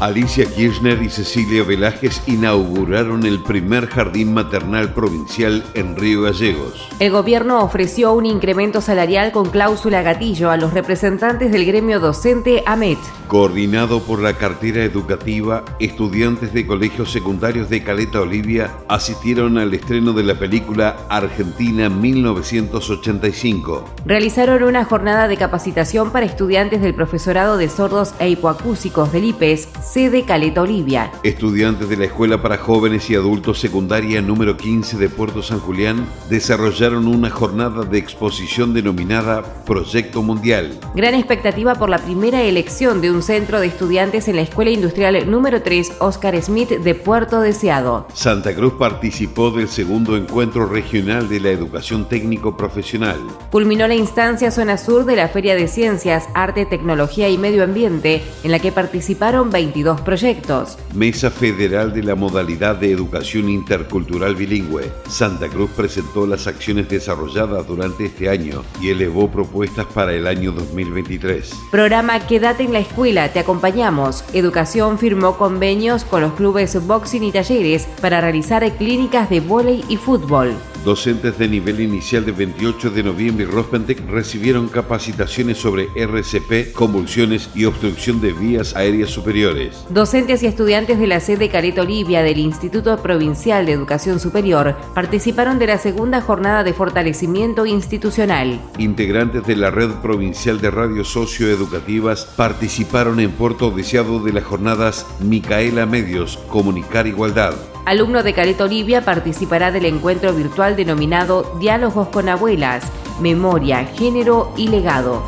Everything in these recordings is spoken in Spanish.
Alicia Kirchner y Cecilia Velázquez inauguraron el primer jardín maternal provincial en Río Gallegos. El gobierno ofreció un incremento salarial con cláusula gatillo a los representantes del gremio docente AMET. Coordinado por la cartera educativa, estudiantes de colegios secundarios de Caleta Olivia asistieron al estreno de la película Argentina 1985. Realizaron una jornada de capacitación para estudiantes del profesorado de sordos e hipoacúsicos del IPES sede Caleta Olivia. Estudiantes de la Escuela para Jóvenes y Adultos Secundaria número 15 de Puerto San Julián desarrollaron una jornada de exposición denominada Proyecto Mundial. Gran expectativa por la primera elección de un centro de estudiantes en la Escuela Industrial número 3 Oscar Smith de Puerto Deseado. Santa Cruz participó del segundo encuentro regional de la educación técnico profesional. Culminó la instancia Zona Sur de la Feria de Ciencias, Arte, Tecnología y Medio Ambiente, en la que participaron 22 proyectos. Mesa Federal de la Modalidad de Educación Intercultural Bilingüe. Santa Cruz presentó las acciones desarrolladas durante este año y elevó propuestas para el año 2023. Programa Quédate en la escuela, te acompañamos. Educación firmó convenios con los clubes boxing y talleres para realizar clínicas de vóley y fútbol. Docentes de nivel inicial de 28 de noviembre y Rospentec recibieron capacitaciones sobre RCP, convulsiones y obstrucción de vías aéreas superiores. Docentes y estudiantes de la sede Careto Olivia del Instituto Provincial de Educación Superior participaron de la segunda jornada de fortalecimiento institucional. Integrantes de la Red Provincial de Radios Socioeducativas participaron en Puerto Deseado de las jornadas Micaela Medios, Comunicar Igualdad. Alumno de Careto Olivia participará del encuentro virtual denominado Diálogos con Abuelas, Memoria, Género y Legado.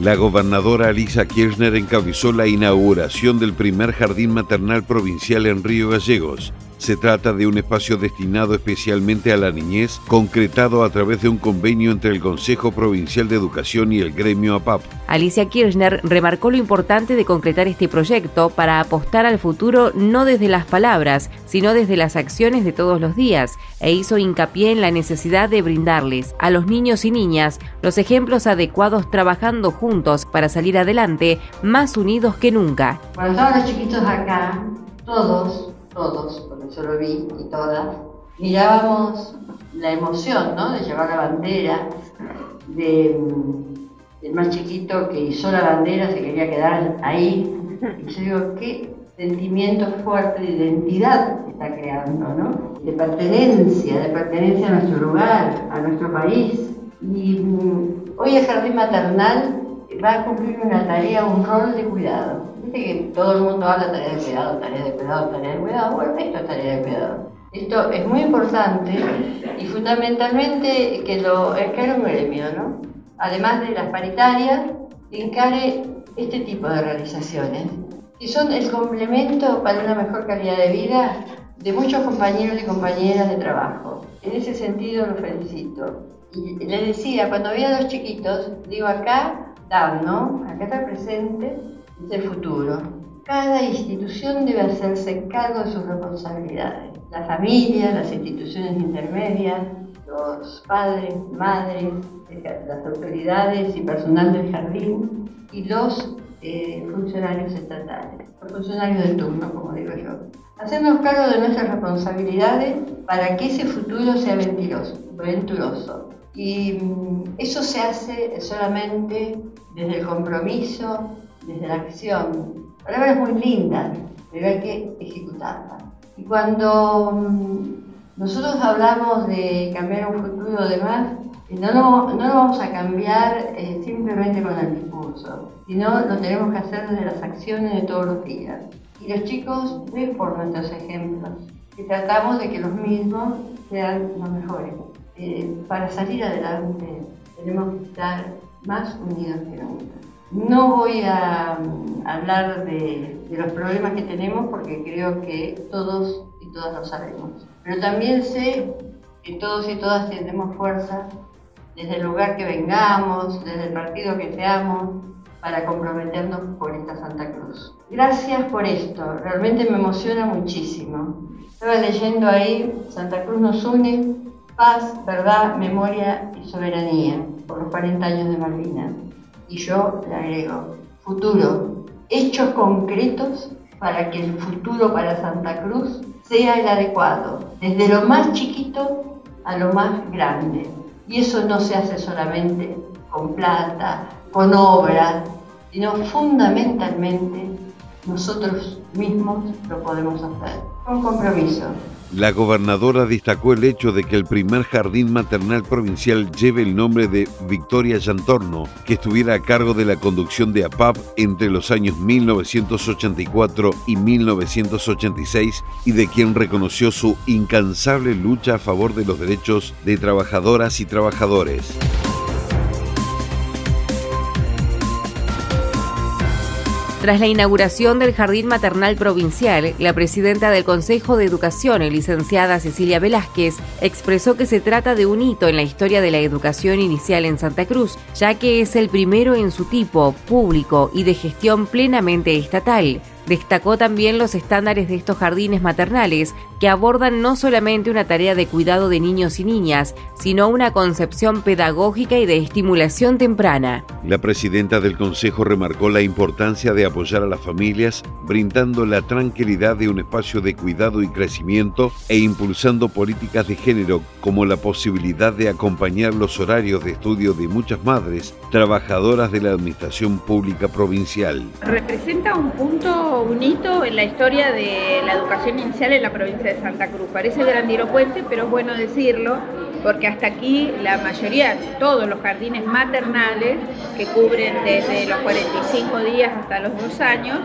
La gobernadora Alisa Kirchner encabezó la inauguración del primer jardín maternal provincial en Río Gallegos. Se trata de un espacio destinado especialmente a la niñez, concretado a través de un convenio entre el Consejo Provincial de Educación y el gremio APAP. Alicia Kirchner remarcó lo importante de concretar este proyecto para apostar al futuro no desde las palabras, sino desde las acciones de todos los días, e hizo hincapié en la necesidad de brindarles a los niños y niñas los ejemplos adecuados trabajando juntos para salir adelante, más unidos que nunca. Cuando estaban los chiquitos acá, todos todos, porque yo lo vi y todas, mirábamos la emoción, ¿no? De llevar la bandera, de, mm, el más chiquito que hizo la bandera se quería quedar ahí. Y yo digo, qué sentimiento fuerte de identidad está creando, ¿no? De pertenencia, de pertenencia a nuestro lugar, a nuestro país. Y mm, hoy el jardín maternal va a cumplir una tarea, un rol de cuidado que todo el mundo habla tarea de cuidado, tarea de cuidado, tarea de cuidado. Bueno, esto es tarea de cuidado. Esto es muy importante y fundamentalmente que lo encare un gremio, ¿no? Además de las paritarias, encare este tipo de realizaciones, que son el complemento para una mejor calidad de vida de muchos compañeros y compañeras de trabajo. En ese sentido lo felicito. Y le decía, cuando vi a los chiquitos, digo acá, dan, ¿no? Acá está presente del futuro. Cada institución debe hacerse cargo de sus responsabilidades. La familia, las instituciones intermedias, los padres, madres, las autoridades y personal del jardín y los eh, funcionarios estatales, los funcionarios de turno, como digo yo. Hacernos cargo de nuestras responsabilidades para que ese futuro sea venturoso. Y mm, eso se hace solamente desde el compromiso, desde la acción. Palabras muy lindas, pero hay que ejecutarlas. Y cuando mm, nosotros hablamos de cambiar un futuro demás, eh, no lo, no lo vamos a cambiar eh, simplemente con el discurso, sino lo tenemos que hacer desde las acciones de todos los días. Y los chicos ven por nuestros ejemplos y tratamos de que los mismos sean los mejores. Eh, para salir adelante tenemos que estar más unidos que nunca. No voy a mm, hablar de, los problemas que tenemos porque creo que todos y todas lo sabemos. Pero también sé que todos y todas tenemos fuerza desde el lugar que vengamos, desde el partido que seamos, para comprometernos por esta Santa Cruz. Gracias por esto, realmente me emociona muchísimo. Estaba leyendo ahí, Santa Cruz nos une, paz, verdad, memoria y soberanía, por los 40 años de Malvinas. Y yo le agrego, futuro, hechos concretos para que el futuro para Santa Cruz sea el adecuado, desde lo más chiquito a lo más grande. Y eso no se hace solamente con plata, con obras, sino fundamentalmente nosotros mismos lo podemos hacer, con compromiso. La gobernadora destacó el hecho de que el primer jardín maternal provincial lleve el nombre de Victoria Yantorno, que estuviera a cargo de la conducción de APAP entre los años 1984 y 1986 y de quien reconoció su incansable lucha a favor de los derechos de trabajadoras y trabajadores. Tras la inauguración del Jardín Maternal Provincial, la presidenta del Consejo de Educación, licenciada Cecilia Velázquez, expresó que se trata de un hito en la historia de la educación inicial en Santa Cruz, ya que es el primero en su tipo, público y de gestión plenamente estatal. Destacó también los estándares de estos jardines maternales, que abordan no solamente una tarea de cuidado de niños y niñas, sino una concepción pedagógica y de estimulación temprana. La presidenta del Consejo remarcó la importancia de apoyar a las familias, brindando la tranquilidad de un espacio de cuidado y crecimiento e impulsando políticas de género como la posibilidad de acompañar los horarios de estudio de muchas madres trabajadoras de la Administración Pública Provincial. Representa un punto un hito en la historia de la educación inicial en la provincia de Santa Cruz. Parece grandilocuente, pero es bueno decirlo, porque hasta aquí la mayoría, todos los jardines maternales, que cubren desde los 45 días hasta los dos años,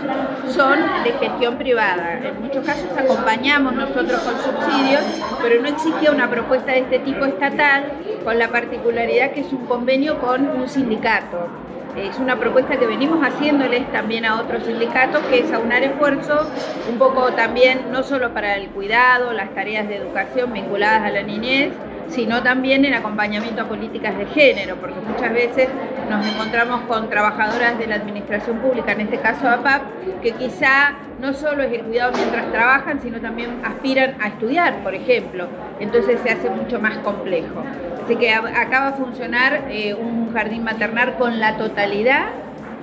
son de gestión privada. En muchos casos acompañamos nosotros con subsidios, pero no existía una propuesta de este tipo estatal, con la particularidad que es un convenio con un sindicato es una propuesta que venimos haciéndoles también a otros sindicatos, que es aunar esfuerzos, un poco también no solo para el cuidado, las tareas de educación vinculadas a la niñez, sino también en acompañamiento a políticas de género, porque muchas veces nos encontramos con trabajadoras de la administración pública, en este caso APAP, que quizá no solo es el cuidado mientras trabajan, sino también aspiran a estudiar, por ejemplo. Entonces se hace mucho más complejo. Así que acá va funcionar eh, un jardín maternal con la totalidad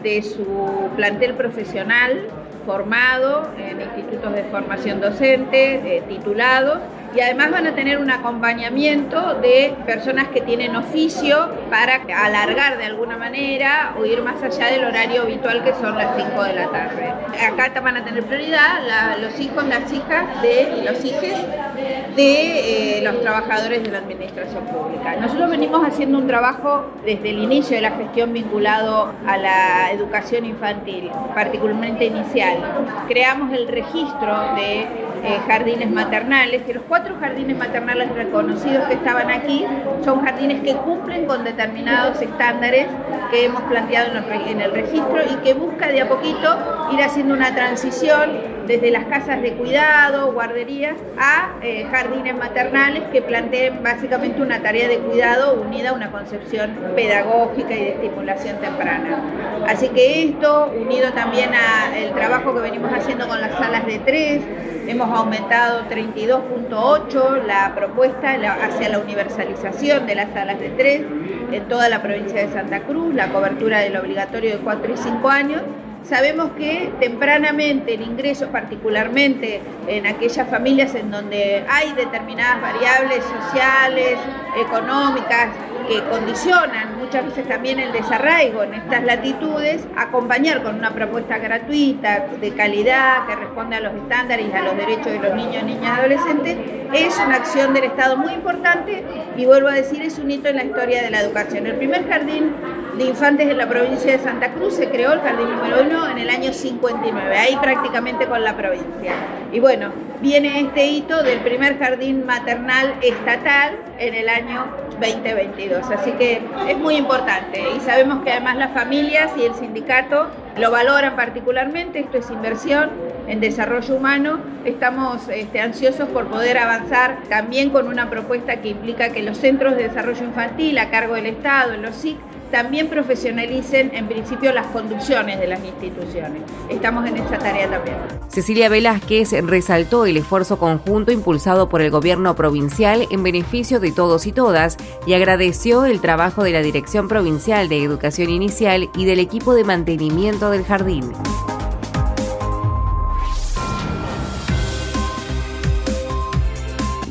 de su plantel profesional formado en institutos de formación docente, eh, titulados y además van a tener un acompañamiento de personas que tienen oficio para alargar de alguna manera o ir más allá del horario habitual que son las 5 de la tarde. Acá van a tener prioridad los hijos, las hijas de los hijos de eh, los trabajadores de la administración pública. Nosotros venimos haciendo un trabajo desde el inicio de la gestión vinculado a la educación infantil, particularmente inicial. Creamos el registro de eh, jardines maternales, que los cuatro jardines maternales reconocidos que estaban aquí son jardines que cumplen con determinados estándares que hemos planteado en el registro y que busca de a poquito ir haciendo una transición desde las casas de cuidado, guarderías, a eh, jardines maternales que planteen básicamente una tarea de cuidado unida a una concepción pedagógica y de estimulación temprana. Así que esto, unido también al trabajo que venimos haciendo con las salas de tres, hemos aumentado 32.8 la propuesta hacia la universalización de las salas de tres en toda la provincia de Santa Cruz, la cobertura del obligatorio de 4 y 5 años Sabemos que tempranamente el ingreso, particularmente en aquellas familias en donde hay determinadas variables sociales, económicas, que condicionan muchas veces también el desarraigo en estas latitudes, acompañar con una propuesta gratuita, de calidad, que responde a los estándares y a los derechos de los niños, niñas y adolescentes, es una acción del Estado muy importante y vuelvo a decir, es un hito en la historia de la educación. El primer jardín de infantes en la provincia de Santa Cruz. Se creó el jardín número uno en el año 59, ahí prácticamente con la provincia. Y bueno, viene este hito del primer jardín maternal estatal en el año 2022. Así que es muy importante y sabemos que además las familias y el sindicato lo valoran particularmente. Esto es inversión en desarrollo humano. Estamos este, ansiosos por poder avanzar también con una propuesta que implica que los centros de desarrollo infantil a cargo del Estado, en los SIC, también profesionalicen en principio las conducciones de las instituciones. Estamos en esa tarea también. Cecilia Velázquez resaltó el esfuerzo conjunto impulsado por el gobierno provincial en beneficio de todos y todas y agradeció el trabajo de la Dirección Provincial de Educación Inicial y del equipo de mantenimiento del jardín.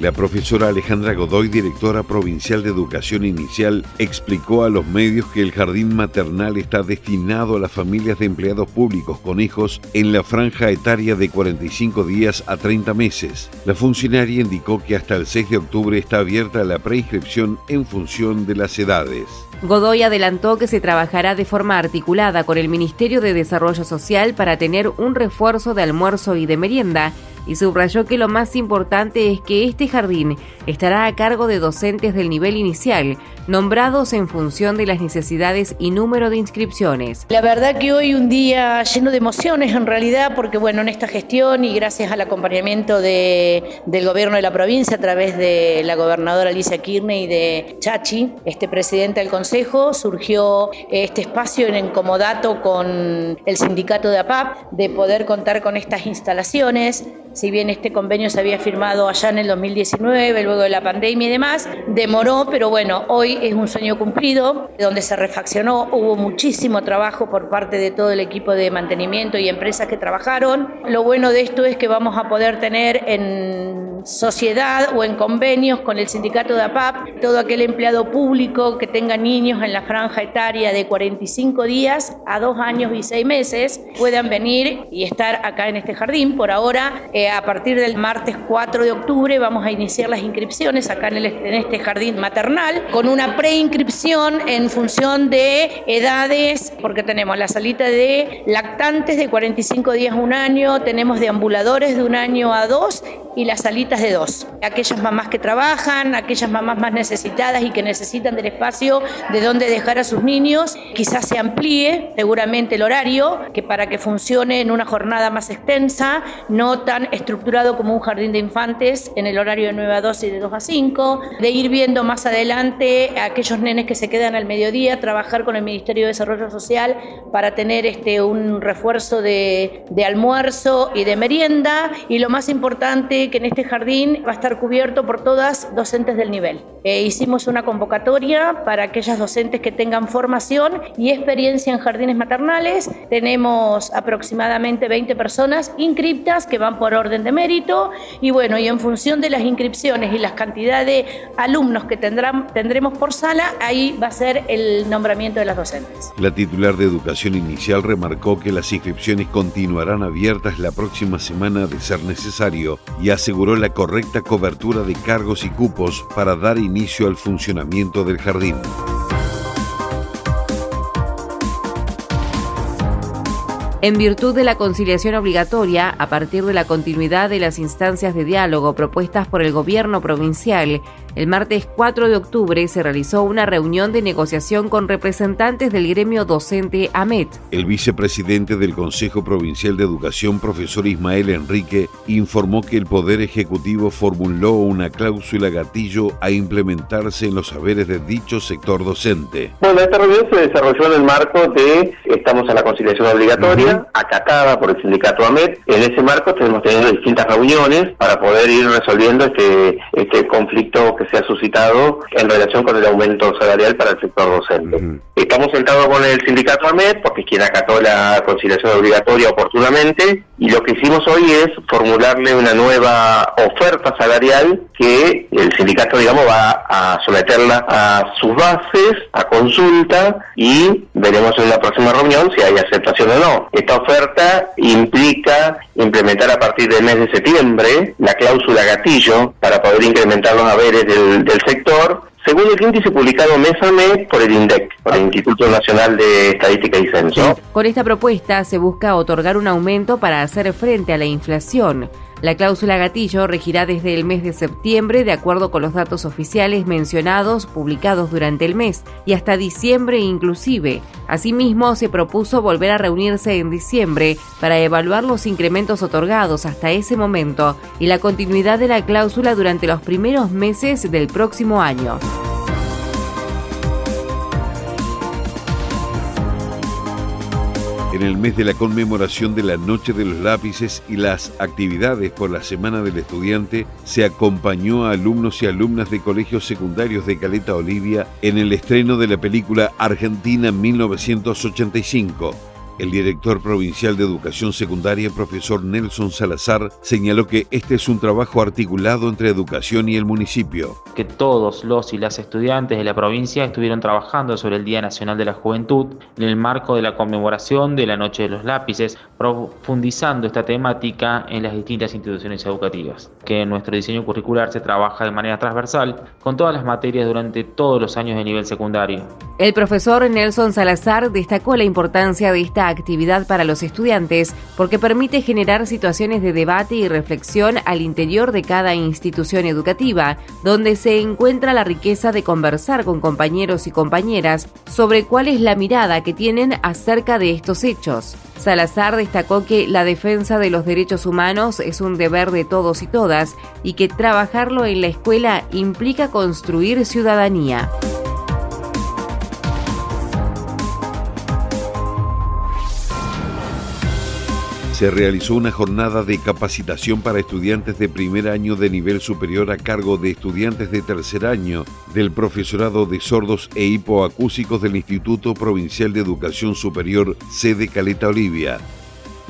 La profesora Alejandra Godoy, directora provincial de Educación Inicial, explicó a los medios que el jardín maternal está destinado a las familias de empleados públicos con hijos en la franja etaria de 45 días a 30 meses. La funcionaria indicó que hasta el 6 de octubre está abierta la preinscripción en función de las edades. Godoy adelantó que se trabajará de forma articulada con el Ministerio de Desarrollo Social para tener un refuerzo de almuerzo y de merienda y subrayó que lo más importante es que este jardín estará a cargo de docentes del nivel inicial, nombrados en función de las necesidades y número de inscripciones. La verdad que hoy un día lleno de emociones en realidad, porque bueno, en esta gestión y gracias al acompañamiento de, del gobierno de la provincia a través de la gobernadora Alicia Kirne y de Chachi, este presidente del consejo, surgió este espacio en comodato con el sindicato de APAP de poder contar con estas instalaciones si bien este convenio se había firmado allá en el 2019, luego de la pandemia y demás, demoró, pero bueno, hoy es un sueño cumplido, donde se refaccionó, hubo muchísimo trabajo por parte de todo el equipo de mantenimiento y empresas que trabajaron. Lo bueno de esto es que vamos a poder tener en sociedad o en convenios con el sindicato de APAP, todo aquel empleado público que tenga niños en la franja etaria de 45 días a dos años y seis meses puedan venir y estar acá en este jardín. Por ahora, a partir del martes 4 de octubre, vamos a iniciar las inscripciones acá en, este jardín maternal con una preinscripción en función de edades, porque tenemos la salita de lactantes de 45 días a un año, tenemos de ambuladores de un año a dos y las salitas de dos. Aquellas mamás que trabajan, aquellas mamás más necesitadas y que necesitan del espacio de donde dejar a sus niños, quizás se amplíe seguramente el horario, que para que funcione en una jornada más extensa, no tan estructurado como un jardín de infantes en el horario de 9 a 2 y de 2 a 5, de ir viendo más adelante a aquellos nenes que se quedan al mediodía, trabajar con el Ministerio de Desarrollo Social para tener este, un refuerzo de, de almuerzo y de merienda y lo más importante que en este jardín va a estar cubierto por todas docentes del nivel. Eh, hicimos una convocatoria para aquellas docentes que tengan formación y experiencia en jardines maternales. Tenemos aproximadamente 20 personas inscriptas que van por orden de mérito y bueno, y en función de las inscripciones y las cantidad de alumnos que tendremos por sala, ahí va a ser el nombramiento de las docentes. La titular de Educación Inicial remarcó que las inscripciones continuarán abiertas la próxima semana de ser necesario y aseguró la correcta cobertura de cargos y cupos para dar inicio al funcionamiento del jardín. En virtud de la conciliación obligatoria, a partir de la continuidad de las instancias de diálogo propuestas por el gobierno provincial, el martes 4 de octubre se realizó una reunión de negociación con representantes del gremio docente AMET. El vicepresidente del Consejo Provincial de Educación, profesor Ismael Enrique, informó que el Poder Ejecutivo formuló una cláusula gatillo a implementarse en los saberes de dicho sector docente. Bueno, esta reunión se desarrolló en el marco de, estamos en la conciliación obligatoria, acatada por el sindicato AMET. En ese marco tenemos tenido distintas reuniones para poder ir resolviendo este, este conflicto que se ha suscitado en relación con el aumento salarial para el sector docente. Estamos sentados con el sindicato AMED, porque es quien acató la conciliación obligatoria oportunamente, y lo que hicimos hoy es formularle una nueva oferta salarial que el sindicato, digamos, va a someterla a sus bases, a consulta, y veremos en la próxima reunión si hay aceptación o no. Esta oferta implica implementar a partir del mes de septiembre la cláusula gatillo para poder incrementar los haberes del, sector según el índice publicado mes a mes por el INDEC, por el Instituto Nacional de Estadística y Censo. Con esta propuesta se busca otorgar un aumento para hacer frente a la inflación. La cláusula gatillo regirá desde el mes de septiembre de acuerdo con los datos oficiales mencionados publicados durante el mes y hasta diciembre inclusive. Asimismo, se propuso volver a reunirse en diciembre para evaluar los incrementos otorgados hasta ese momento y la continuidad de la cláusula durante los primeros meses del próximo año. En el mes de la conmemoración de la Noche de los Lápices y las actividades por la Semana del Estudiante, se acompañó a alumnos y alumnas de colegios secundarios de Caleta Olivia en el estreno de la película Argentina 1985 el director provincial de Educación Secundaria, profesor Nelson Salazar, señaló que este es un trabajo articulado entre educación y el municipio. Que todos los y las estudiantes de la provincia estuvieron trabajando sobre el Día Nacional de la Juventud en el marco de la conmemoración de la Noche de los Lápices, profundizando esta temática en las distintas instituciones educativas. Que en nuestro diseño curricular se trabaja de manera transversal con todas las materias durante todos los años de nivel secundario. El profesor Nelson Salazar destacó la importancia de actividad para los estudiantes porque permite generar situaciones de debate y reflexión al interior de cada institución educativa, donde se encuentra la riqueza de conversar con compañeros y compañeras sobre cuál es la mirada que tienen acerca de estos hechos. Salazar destacó que la defensa de los derechos humanos es un deber de todos y todas y que trabajarlo en la escuela implica construir ciudadanía. Se realizó una jornada de capacitación para estudiantes de primer año de nivel superior a cargo de estudiantes de tercer año del profesorado de sordos e hipoacúsicos del Instituto Provincial de Educación Superior, sede Caleta Olivia.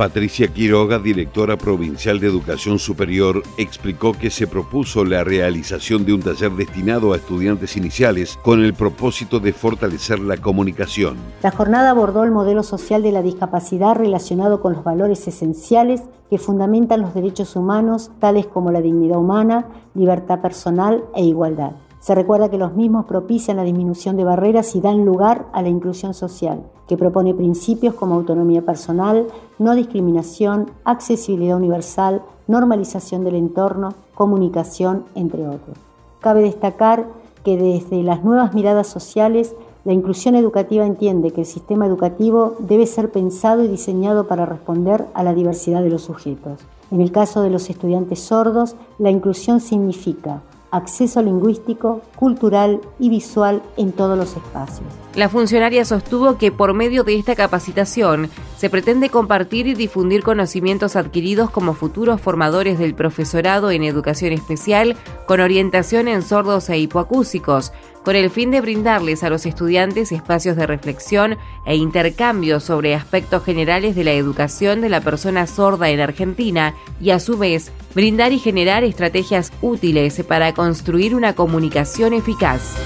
Patricia Quiroga, directora provincial de Educación Superior, explicó que se propuso la realización de un taller destinado a estudiantes iniciales con el propósito de fortalecer la comunicación. La jornada abordó el modelo social de la discapacidad relacionado con los valores esenciales que fundamentan los derechos humanos, tales como la dignidad humana, libertad personal e igualdad. Se recuerda que los mismos propician la disminución de barreras y dan lugar a la inclusión social, que propone principios como autonomía personal, no discriminación, accesibilidad universal, normalización del entorno, comunicación, entre otros. Cabe destacar que desde las nuevas miradas sociales, la inclusión educativa entiende que el sistema educativo debe ser pensado y diseñado para responder a la diversidad de los sujetos. En el caso de los estudiantes sordos, la inclusión significa acceso lingüístico, cultural y visual en todos los espacios. La funcionaria sostuvo que por medio de esta capacitación se pretende compartir y difundir conocimientos adquiridos como futuros formadores del profesorado en educación especial con orientación en sordos e hipoacúsicos, con el fin de brindarles a los estudiantes espacios de reflexión e intercambio sobre aspectos generales de la educación de la persona sorda en Argentina y a su vez brindar y generar estrategias útiles para construir una comunicación eficaz.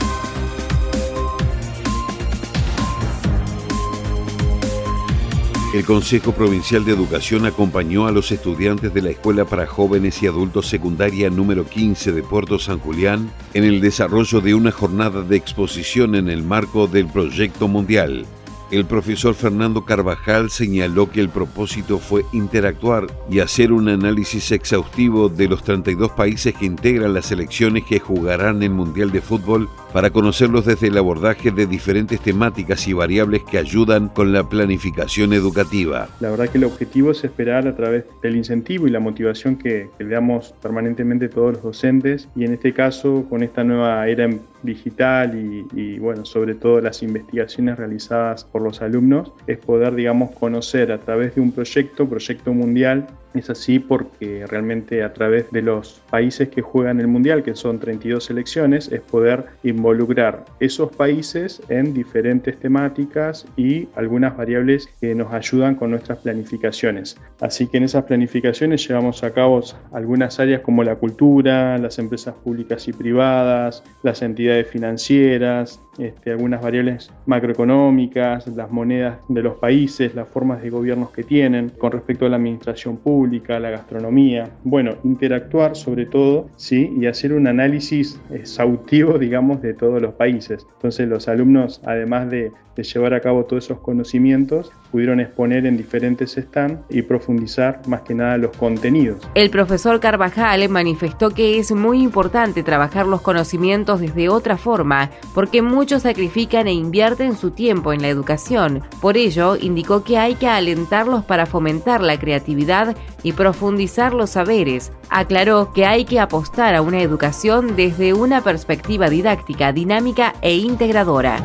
El Consejo Provincial de Educación acompañó a los estudiantes de la Escuela para Jóvenes y Adultos Secundaria número 15 de Puerto San Julián en el desarrollo de una jornada de exposición en el marco del Proyecto Mundial. El profesor Fernando Carvajal señaló que el propósito fue interactuar y hacer un análisis exhaustivo de los 32 países que integran las selecciones que jugarán el Mundial de Fútbol para conocerlos desde el abordaje de diferentes temáticas y variables que ayudan con la planificación educativa. La verdad que el objetivo es esperar a través del incentivo y la motivación que, le damos permanentemente todos los docentes y en este caso con esta nueva era digital y, y bueno, sobre todo las investigaciones realizadas por los alumnos es poder, digamos, conocer a través de un proyecto, proyecto mundial, es así porque realmente a través de los países que juegan el Mundial, que son 32 selecciones, es poder involucrar esos países en diferentes temáticas y algunas variables que nos ayudan con nuestras planificaciones. Así que en esas planificaciones llevamos a cabo algunas áreas como la cultura, las empresas públicas y privadas, las entidades financieras, este, algunas variables macroeconómicas, las monedas de los países, las formas de gobiernos que tienen con respecto a la administración pública, la gastronomía. Bueno, interactuar sobre todo, ¿sí? Y hacer un análisis exhaustivo, digamos, de todos los países. Entonces los alumnos, además de, de llevar a cabo todos esos conocimientos, pudieron exponer en diferentes stands y profundizar más que nada los contenidos. El profesor Carvajal manifestó que es muy importante trabajar los conocimientos desde otra forma, porque muchos sacrifican e invierten su tiempo en la educación. Por ello, indicó que hay que alentarlos para fomentar la creatividad y profundizar los saberes. Aclaró que hay que apostar a una educación desde una perspectiva didáctica, dinámica e integradora.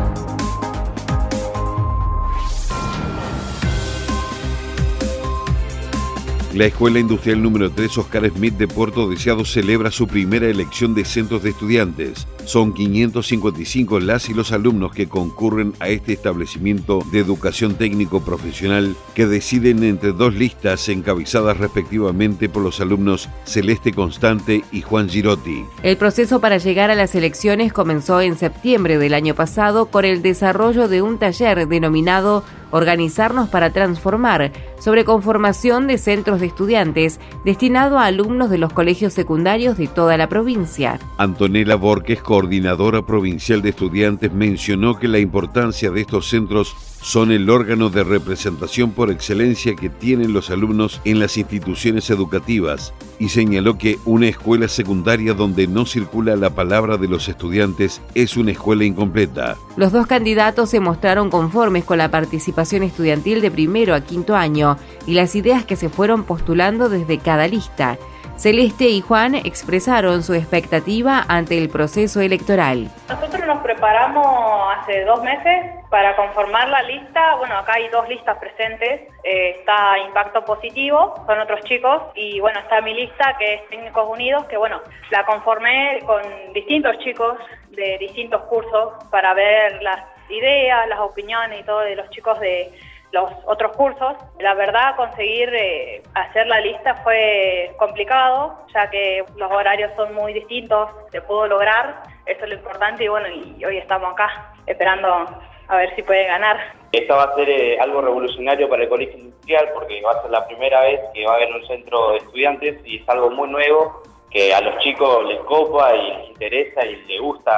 La Escuela Industrial número 3 Oscar Smith de Puerto Deseado celebra su primera elección de centros de estudiantes. Son 555 las y los alumnos que concurren a este establecimiento de educación técnico profesional que deciden entre dos listas encabezadas respectivamente por los alumnos Celeste Constante y Juan Girotti. El proceso para llegar a las elecciones comenzó en septiembre del año pasado con el desarrollo de un taller denominado Organizarnos para Transformar, sobre conformación de centros de estudiantes destinado a alumnos de los colegios secundarios de toda la provincia. Antonella Borges, coordinadora provincial de estudiantes, mencionó que la importancia de estos centros son el órgano de representación por excelencia que tienen los alumnos en las instituciones educativas y señaló que una escuela secundaria donde no circula la palabra de los estudiantes es una escuela incompleta. Los dos candidatos se mostraron conformes con la participación estudiantil de primero a quinto año y las ideas que se fueron postulando desde cada lista. Celeste y Juan expresaron su expectativa ante el proceso electoral. Nosotros nos preparamos hace dos meses para conformar la lista. Bueno, acá hay dos listas presentes. Eh, está Impacto Positivo, son otros chicos, y bueno, está mi lista que es Técnicos Unidos, que bueno, la conformé con distintos chicos de distintos cursos para ver las ideas, las opiniones y todo de los chicos de los otros cursos. La verdad, conseguir eh, hacer la lista fue complicado, ya que los horarios son muy distintos, se pudo lograr, eso es lo importante y bueno, y hoy estamos acá esperando a ver si puede ganar. Esto va a ser eh, algo revolucionario para el colegio industrial porque va a ser la primera vez que va a haber un centro de estudiantes y es algo muy nuevo que a los chicos les copa y les interesa y les gusta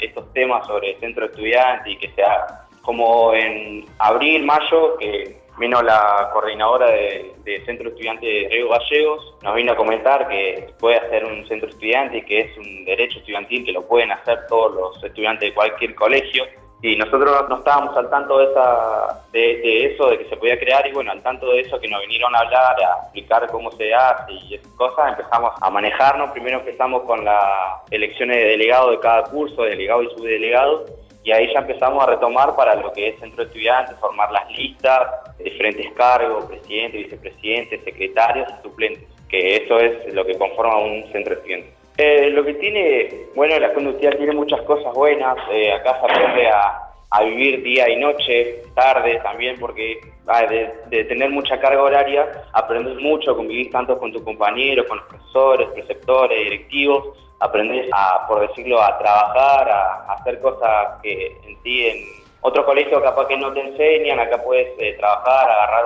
estos temas sobre el centro de estudiantes y que sea como en abril, mayo, que vino la coordinadora de, Centro Estudiante de Río Gallegos, nos vino a comentar que puede hacer un centro estudiante y que es un derecho estudiantil que lo pueden hacer todos los estudiantes de cualquier colegio. Y nosotros no estábamos al tanto de, esa, de, eso, de que se podía crear, y bueno, al tanto de eso que nos vinieron a hablar, a explicar cómo se hace y esas cosas, empezamos a manejarnos. Primero empezamos con las elecciones de delegado de cada curso, delegado y subdelegado, y ahí ya empezamos a retomar para lo que es centro de estudiantes, formar las listas, diferentes cargos, presidente, vicepresidente, secretarios y suplentes, que eso es lo que conforma un centro de estudiantes. Eh, lo que tiene, bueno, la industrial tiene muchas cosas buenas, eh, acá se aprende a, vivir día y noche, tarde también, porque ah, de, tener mucha carga horaria, aprendes mucho, convivir tanto con tus compañeros, con los profesores, preceptores, directivos, aprendes a, por decirlo, a trabajar, a, hacer cosas que en ti en otro colegio capaz que no te enseñan, acá puedes eh, trabajar, agarrar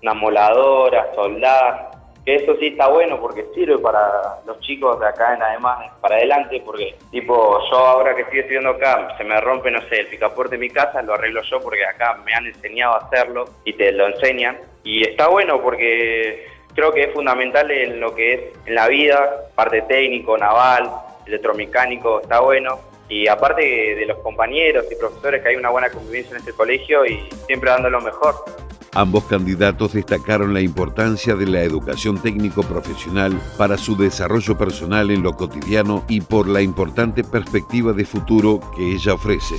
una, moladora, soldar, que eso sí está bueno porque sirve para los chicos de acá en además para adelante porque tipo yo ahora que estoy estudiando acá se me rompe no sé el picaporte de mi casa lo arreglo yo porque acá me han enseñado a hacerlo y te lo enseñan. Y está bueno porque creo que es fundamental en lo que es en la vida, parte técnico, naval, electromecánico, está bueno. Y aparte de los compañeros y profesores, que hay una buena convivencia en este colegio y siempre dando lo mejor. Ambos candidatos destacaron la importancia de la educación técnico profesional para su desarrollo personal en lo cotidiano y por la importante perspectiva de futuro que ella ofrece.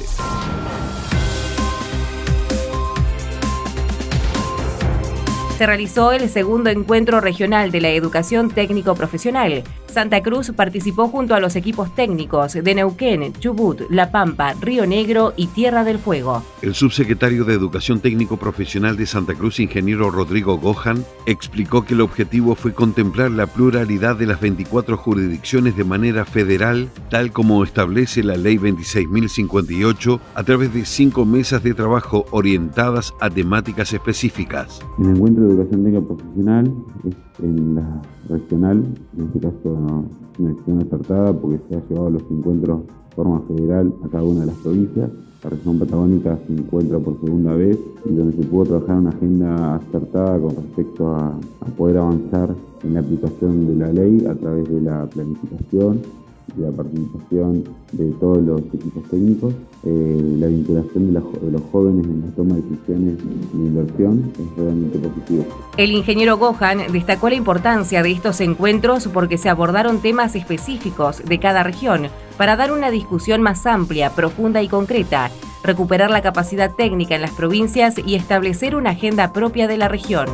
Se realizó el segundo encuentro regional de la educación técnico-profesional. Santa Cruz participó junto a los equipos técnicos de Neuquén, Chubut, La Pampa, Río Negro y Tierra del Fuego. El subsecretario de Educación Técnico Profesional de Santa Cruz, ingeniero Rodrigo Gohan, explicó que el objetivo fue contemplar la pluralidad de las 24 jurisdicciones de manera federal, tal como establece la Ley 26.058, a través de cinco mesas de trabajo orientadas a temáticas específicas. El encuentro de educación técnica profesional es en la regional, en este caso una decisión acertada porque se ha llevado los encuentros de forma federal a cada una de las provincias. La región patagónica se encuentra por segunda vez y donde se pudo trabajar una agenda acertada con respecto a poder avanzar en la aplicación de la ley a través de la planificación la participación de todos los equipos técnicos, eh, la vinculación de, los jóvenes en la toma de decisiones de inversión es realmente positivo. El ingeniero Gohan destacó la importancia de estos encuentros porque se abordaron temas específicos de cada región para dar una discusión más amplia, profunda y concreta, recuperar la capacidad técnica en las provincias y establecer una agenda propia de la región.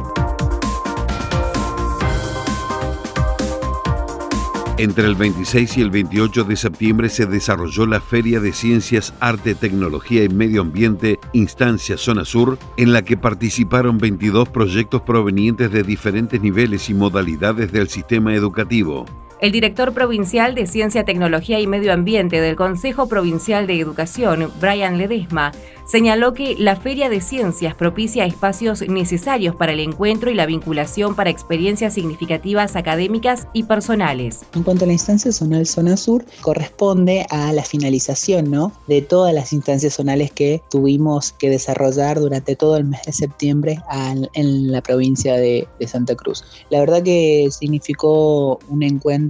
Entre el 26 y el 28 de septiembre se desarrolló la Feria de Ciencias, Arte, Tecnología y Medio Ambiente Instancia Zona Sur, en la que participaron 22 proyectos provenientes de diferentes niveles y modalidades del sistema educativo. El director provincial de Ciencia, Tecnología y Medio Ambiente del Consejo Provincial de Educación, Brian Ledesma, señaló que la Feria de Ciencias propicia espacios necesarios para el encuentro y la vinculación para experiencias significativas académicas y personales. En cuanto a la instancia zonal Zona Sur, corresponde a la finalización ¿no? de todas las instancias zonales que tuvimos que desarrollar durante todo el mes de septiembre en la provincia de, de Santa Cruz. La verdad que significó un encuentro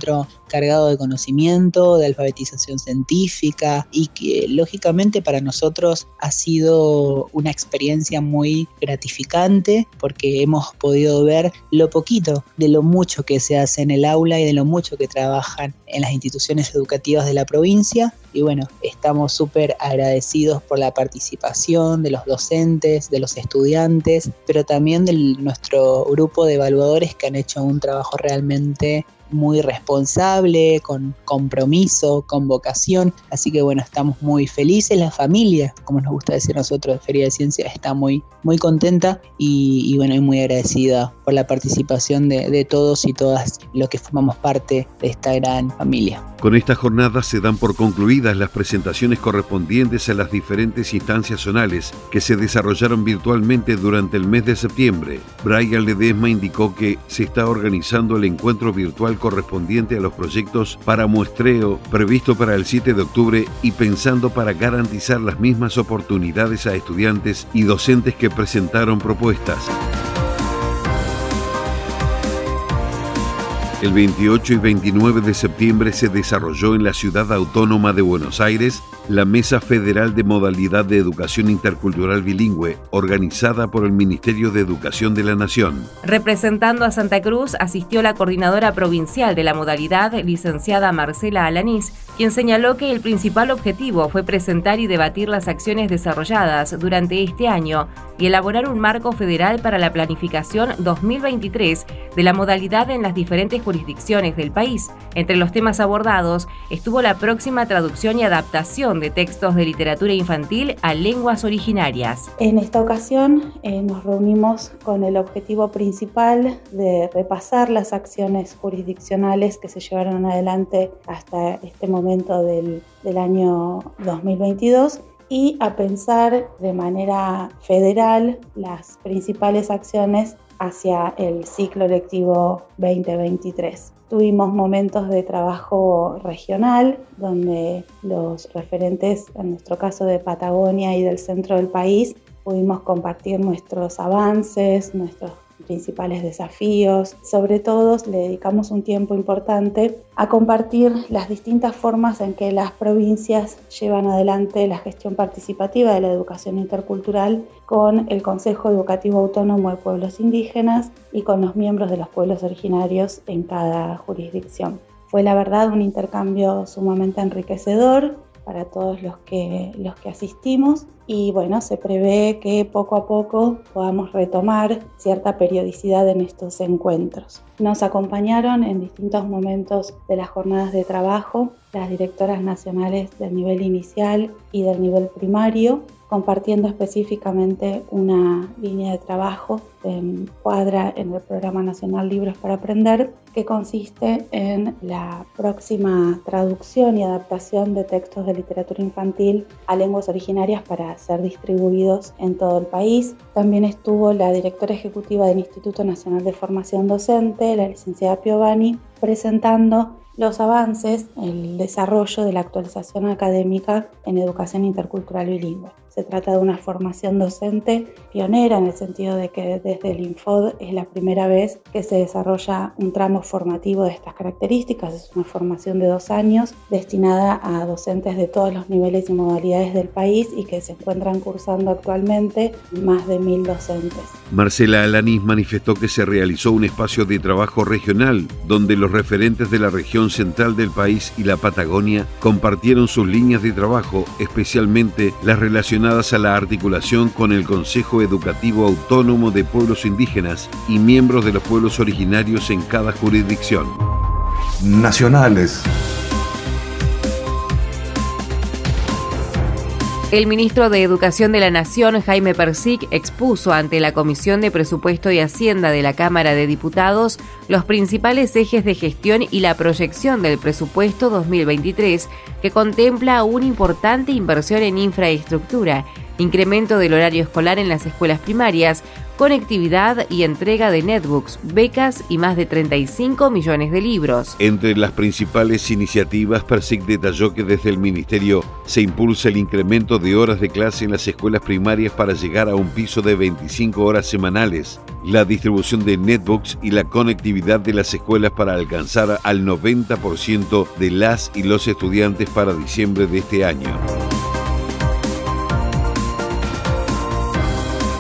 cargado de conocimiento, de alfabetización científica y que lógicamente para nosotros ha sido una experiencia muy gratificante porque hemos podido ver lo poquito de lo mucho que se hace en el aula y de lo mucho que trabajan en las instituciones educativas de la provincia. Y bueno, estamos súper agradecidos por la participación de los docentes, de los estudiantes, pero también de nuestro grupo de evaluadores que han hecho un trabajo realmente muy responsable, con compromiso, con vocación. Así que bueno, estamos muy felices. La familia, como nos gusta decir nosotros de Feria de Ciencia, está muy, muy contenta y, y bueno, y muy agradecida por la participación de, de todos y todas los que formamos parte de esta gran familia. Con esta jornada se dan por concluidas las presentaciones correspondientes a las diferentes instancias zonales que se desarrollaron virtualmente durante el mes de septiembre. Brian Ledesma indicó que se está organizando el encuentro virtual correspondiente a los proyectos para muestreo previsto para el 7 de octubre y pensando para garantizar las mismas oportunidades a estudiantes y docentes que presentaron propuestas. El 28 y 29 de septiembre se desarrolló en la ciudad autónoma de Buenos Aires la Mesa Federal de Modalidad de Educación Intercultural Bilingüe, organizada por el Ministerio de Educación de la Nación. Representando a Santa Cruz, asistió la coordinadora provincial de la modalidad, licenciada Marcela Alanís, quien señaló que el principal objetivo fue presentar y debatir las acciones desarrolladas durante este año y elaborar un marco federal para la planificación 2023 de la modalidad en las diferentes jurisdicciones del país. Entre los temas abordados estuvo la próxima traducción y adaptación de textos de literatura infantil a lenguas originarias. En esta ocasión eh, nos reunimos con el objetivo principal de repasar las acciones jurisdiccionales que se llevaron adelante hasta este momento del, del año 2022 y a pensar de manera federal las principales acciones hacia el ciclo lectivo 2023. Tuvimos momentos de trabajo regional donde los referentes, en nuestro caso de Patagonia y del centro del país, pudimos compartir nuestros avances, nuestros principales desafíos. Sobre todo le dedicamos un tiempo importante a compartir las distintas formas en que las provincias llevan adelante la gestión participativa de la educación intercultural con el Consejo Educativo Autónomo de Pueblos Indígenas y con los miembros de los pueblos originarios en cada jurisdicción. Fue la verdad un intercambio sumamente enriquecedor para todos los que, los que asistimos y bueno, se prevé que poco a poco podamos retomar cierta periodicidad en estos encuentros. Nos acompañaron en distintos momentos de las jornadas de trabajo las directoras nacionales del nivel inicial y del nivel primario compartiendo específicamente una línea de trabajo en cuadra en el Programa Nacional Libros para Aprender, que consiste en la próxima traducción y adaptación de textos de literatura infantil a lenguas originarias para ser distribuidos en todo el país. También estuvo la directora ejecutiva del Instituto Nacional de Formación Docente, la licenciada Piovani, presentando los avances, el desarrollo de la actualización académica en educación intercultural bilingüe. Se trata de una formación docente pionera en el sentido de que desde el Infod es la primera vez que se desarrolla un tramo formativo de estas características. Es una formación de dos años destinada a docentes de todos los niveles y modalidades del país y que se encuentran cursando actualmente más de mil docentes. Marcela Alanis manifestó que se realizó un espacio de trabajo regional donde los referentes de la región central del país y la Patagonia compartieron sus líneas de trabajo, especialmente las relacionadas a la articulación con el Consejo Educativo Autónomo de Pueblos Indígenas y miembros de los pueblos originarios en cada jurisdicción. Nacionales. El ministro de Educación de la Nación, Jaime Persic, expuso ante la Comisión de Presupuesto y Hacienda de la Cámara de Diputados los principales ejes de gestión y la proyección del presupuesto 2023, que contempla una importante inversión en infraestructura, incremento del horario escolar en las escuelas primarias, conectividad y entrega de netbooks, becas y más de 35 millones de libros. Entre las principales iniciativas, Persic detalló que desde el Ministerio se impulsa el incremento de horas de clase en las escuelas primarias para llegar a un piso de 25 horas semanales, la distribución de netbooks y la conectividad de las escuelas para alcanzar al 90% de las y los estudiantes para diciembre de este año.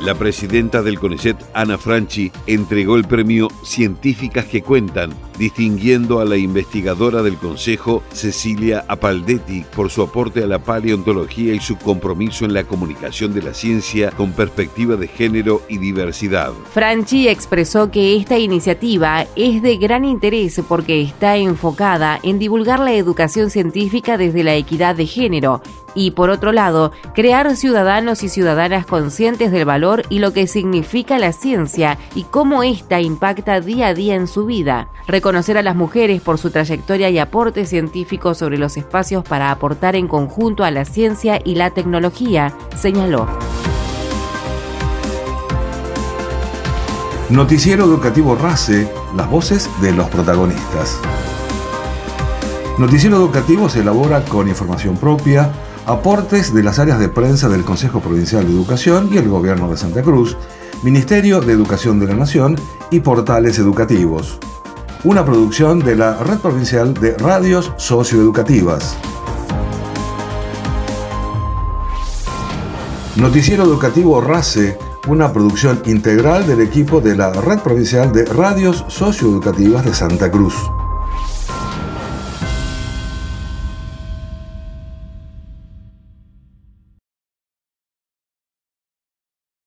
La presidenta del CONICET, Ana Franchi, entregó el premio Científicas que Cuentan, distinguiendo a la investigadora del Consejo, Cecilia Apaldetti, por su aporte a la paleontología y su compromiso en la comunicación de la ciencia con perspectiva de género y diversidad. Franchi expresó que esta iniciativa es de gran interés porque está enfocada en divulgar la educación científica desde la equidad de género y, por otro lado, crear ciudadanos y ciudadanas conscientes del valor y lo que significa la ciencia y cómo ésta impacta día a día en su vida. Reconocer a las mujeres por su trayectoria y aporte científico sobre los espacios para aportar en conjunto a la ciencia y la tecnología, señaló. Noticiero Educativo RACE, las voces de los protagonistas. Noticiero Educativo se elabora con información propia, aportes de las áreas de prensa del Consejo Provincial de Educación y el Gobierno de Santa Cruz, Ministerio de Educación de la Nación y portales educativos. Una producción de la Red Provincial de Radios Socioeducativas. Noticiero Educativo RACE, una producción integral del equipo de la Red Provincial de Radios Socioeducativas de Santa Cruz.